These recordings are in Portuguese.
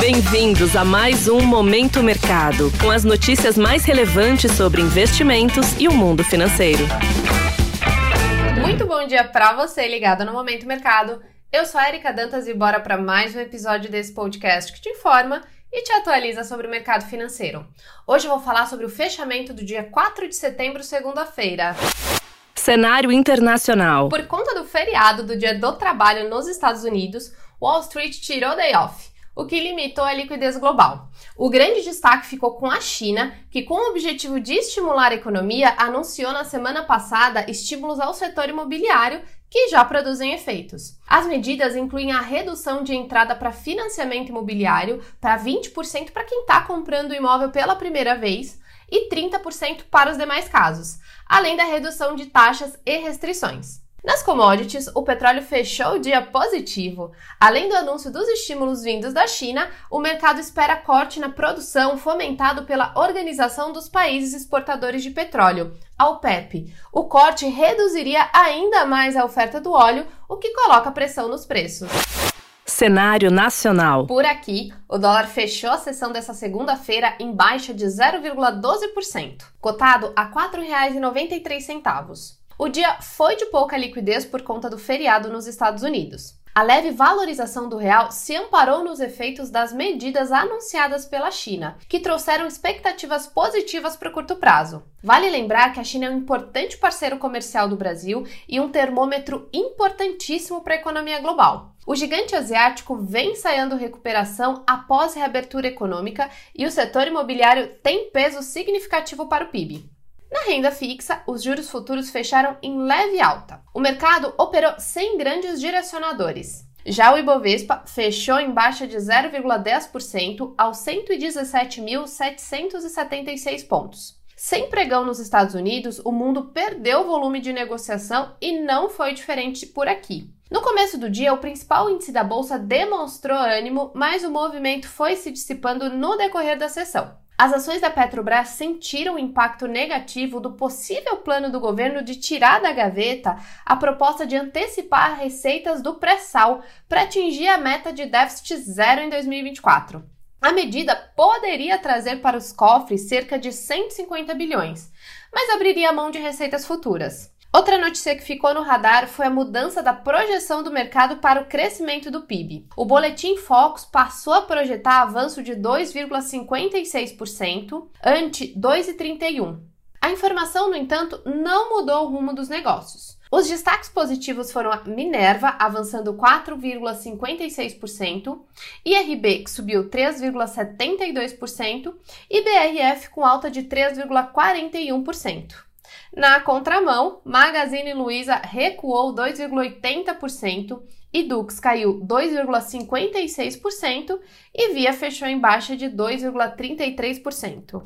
Bem-vindos a mais um Momento Mercado, com as notícias mais relevantes sobre investimentos e o mundo financeiro. Muito bom dia para você ligado no Momento Mercado. Eu sou a Erika Dantas e bora para mais um episódio desse podcast que te informa e te atualiza sobre o mercado financeiro. Hoje eu vou falar sobre o fechamento do dia 4 de setembro, segunda-feira. Cenário internacional. Por conta do feriado do Dia do Trabalho nos Estados Unidos, Wall Street tirou day off, o que limitou a liquidez global. O grande destaque ficou com a China, que, com o objetivo de estimular a economia, anunciou na semana passada estímulos ao setor imobiliário que já produzem efeitos. As medidas incluem a redução de entrada para financiamento imobiliário para 20% para quem está comprando o imóvel pela primeira vez e 30% para os demais casos, além da redução de taxas e restrições. Nas commodities, o petróleo fechou o dia positivo. Além do anúncio dos estímulos vindos da China, o mercado espera corte na produção fomentado pela Organização dos Países Exportadores de Petróleo, a OPEP. O corte reduziria ainda mais a oferta do óleo, o que coloca pressão nos preços. Cenário nacional. Por aqui, o dólar fechou a sessão dessa segunda-feira em baixa de 0,12%, cotado a R$ 4,93. O dia foi de pouca liquidez por conta do feriado nos Estados Unidos. A leve valorização do real se amparou nos efeitos das medidas anunciadas pela China, que trouxeram expectativas positivas para o curto prazo. Vale lembrar que a China é um importante parceiro comercial do Brasil e um termômetro importantíssimo para a economia global. O gigante asiático vem ensaiando recuperação após reabertura econômica e o setor imobiliário tem peso significativo para o PIB. Na renda fixa, os juros futuros fecharam em leve alta. O mercado operou sem grandes direcionadores. Já o Ibovespa fechou em baixa de 0,10% aos 117.776 pontos. Sem pregão nos Estados Unidos, o mundo perdeu volume de negociação e não foi diferente por aqui. No começo do dia, o principal índice da bolsa demonstrou ânimo, mas o movimento foi se dissipando no decorrer da sessão. As ações da Petrobras sentiram o impacto negativo do possível plano do governo de tirar da gaveta a proposta de antecipar receitas do pré-sal para atingir a meta de déficit zero em 2024. A medida poderia trazer para os cofres cerca de 150 bilhões, mas abriria mão de receitas futuras. Outra notícia que ficou no radar foi a mudança da projeção do mercado para o crescimento do PIB. O boletim Focus passou a projetar avanço de 2,56% ante 2,31%. A informação, no entanto, não mudou o rumo dos negócios. Os destaques positivos foram a Minerva, avançando 4,56%, IRB, que subiu 3,72%, e BRF, com alta de 3,41%. Na contramão, Magazine Luiza recuou 2,80% e Dux caiu 2,56% e Via fechou em baixa de 2,33%.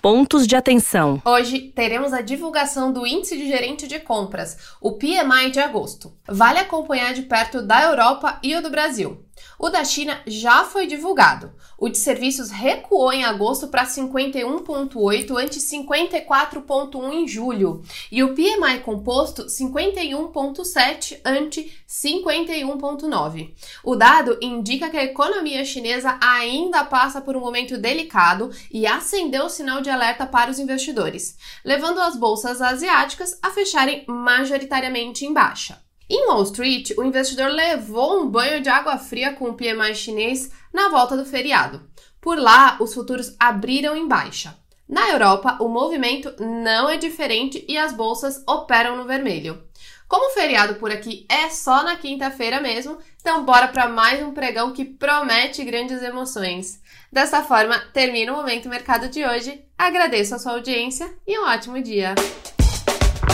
Pontos de atenção. Hoje teremos a divulgação do Índice de Gerente de Compras, o PMI de agosto. Vale acompanhar de perto da Europa e o do Brasil. O da China já foi divulgado. O de serviços recuou em agosto para 51,8 ante 54,1 em julho. E o PMI composto 51,7 ante 51,9. O dado indica que a economia chinesa ainda passa por um momento delicado e acendeu o sinal de alerta para os investidores, levando as bolsas asiáticas a fecharem majoritariamente em baixa. Em Wall Street, o investidor levou um banho de água fria com o PMI chinês na volta do feriado. Por lá, os futuros abriram em baixa. Na Europa, o movimento não é diferente e as bolsas operam no vermelho. Como o feriado por aqui é só na quinta-feira mesmo, então bora para mais um pregão que promete grandes emoções. Dessa forma, termina o Momento Mercado de hoje. Agradeço a sua audiência e um ótimo dia!